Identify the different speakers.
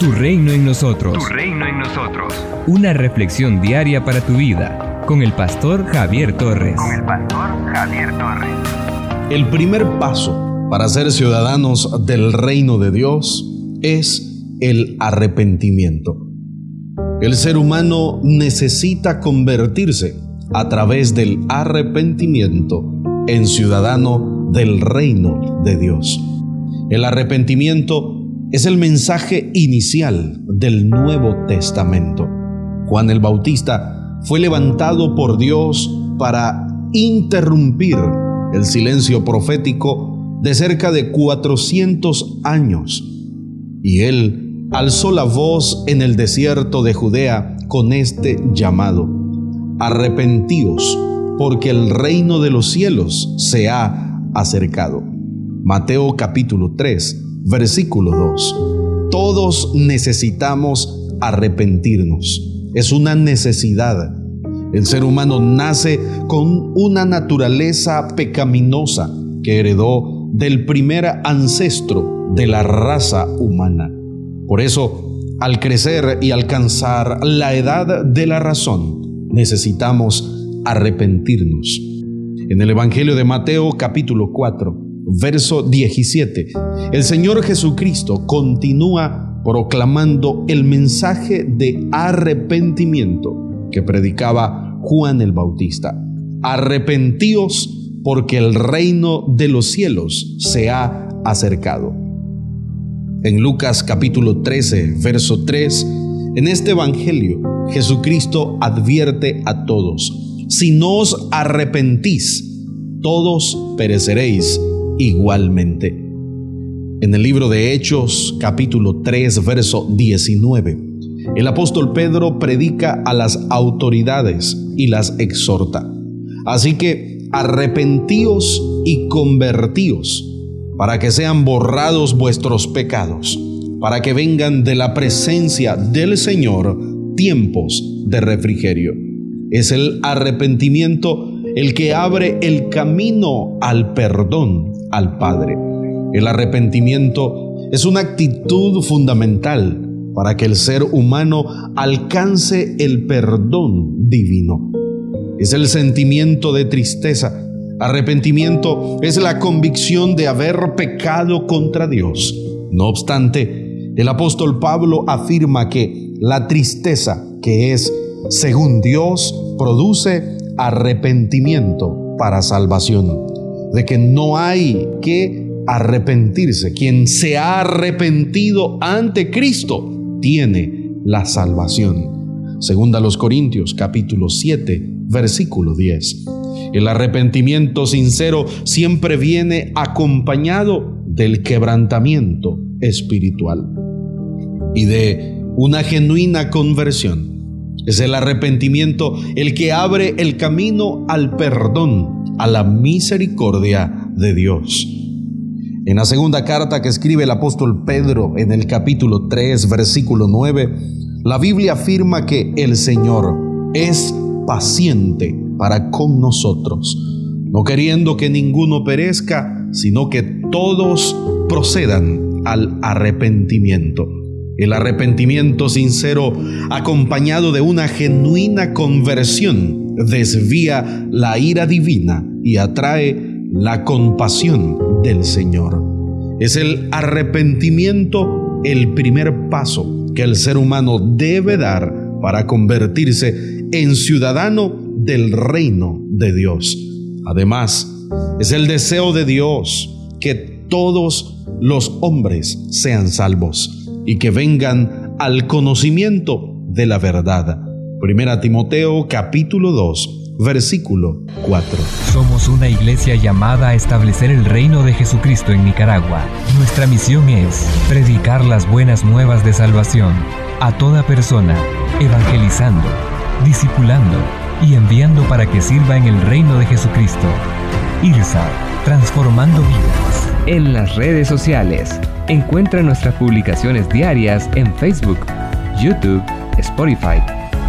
Speaker 1: Tu reino en nosotros.
Speaker 2: Tu reino en nosotros.
Speaker 1: Una reflexión diaria para tu vida con el pastor Javier Torres.
Speaker 2: Con el pastor Javier Torres.
Speaker 3: El primer paso para ser ciudadanos del reino de Dios es el arrepentimiento. El ser humano necesita convertirse a través del arrepentimiento en ciudadano del reino de Dios. El arrepentimiento es el mensaje inicial del Nuevo Testamento. Juan el Bautista fue levantado por Dios para interrumpir el silencio profético de cerca de 400 años. Y él alzó la voz en el desierto de Judea con este llamado. Arrepentíos, porque el reino de los cielos se ha acercado. Mateo capítulo 3 versículo 2. Todos necesitamos arrepentirnos. Es una necesidad. El ser humano nace con una naturaleza pecaminosa que heredó del primer ancestro de la raza humana. Por eso, al crecer y alcanzar la edad de la razón, necesitamos arrepentirnos. En el Evangelio de Mateo capítulo 4, verso 17, el Señor Jesucristo continúa proclamando el mensaje de arrepentimiento que predicaba Juan el Bautista. Arrepentíos porque el reino de los cielos se ha acercado. En Lucas capítulo 13, verso 3, en este Evangelio Jesucristo advierte a todos, si no os arrepentís, todos pereceréis igualmente. En el libro de Hechos, capítulo 3, verso 19, el apóstol Pedro predica a las autoridades y las exhorta. Así que arrepentíos y convertíos para que sean borrados vuestros pecados, para que vengan de la presencia del Señor tiempos de refrigerio. Es el arrepentimiento el que abre el camino al perdón al Padre. El arrepentimiento es una actitud fundamental para que el ser humano alcance el perdón divino. Es el sentimiento de tristeza. Arrepentimiento es la convicción de haber pecado contra Dios. No obstante, el apóstol Pablo afirma que la tristeza, que es según Dios, produce arrepentimiento para salvación de que no hay que arrepentirse. Quien se ha arrepentido ante Cristo tiene la salvación. Segunda los Corintios capítulo 7 versículo 10. El arrepentimiento sincero siempre viene acompañado del quebrantamiento espiritual y de una genuina conversión. Es el arrepentimiento el que abre el camino al perdón a la misericordia de Dios. En la segunda carta que escribe el apóstol Pedro en el capítulo 3, versículo 9, la Biblia afirma que el Señor es paciente para con nosotros, no queriendo que ninguno perezca, sino que todos procedan al arrepentimiento. El arrepentimiento sincero, acompañado de una genuina conversión, desvía la ira divina y atrae la compasión del Señor. Es el arrepentimiento el primer paso que el ser humano debe dar para convertirse en ciudadano del reino de Dios. Además, es el deseo de Dios que todos los hombres sean salvos y que vengan al conocimiento de la verdad. Primera Timoteo capítulo 2 versículo 4.
Speaker 1: Somos una iglesia llamada a establecer el reino de Jesucristo en Nicaragua. Nuestra misión es predicar las buenas nuevas de salvación a toda persona, evangelizando, discipulando y enviando para que sirva en el reino de Jesucristo. IRSA, transformando vidas. En las redes sociales, encuentra nuestras publicaciones diarias en Facebook, YouTube, Spotify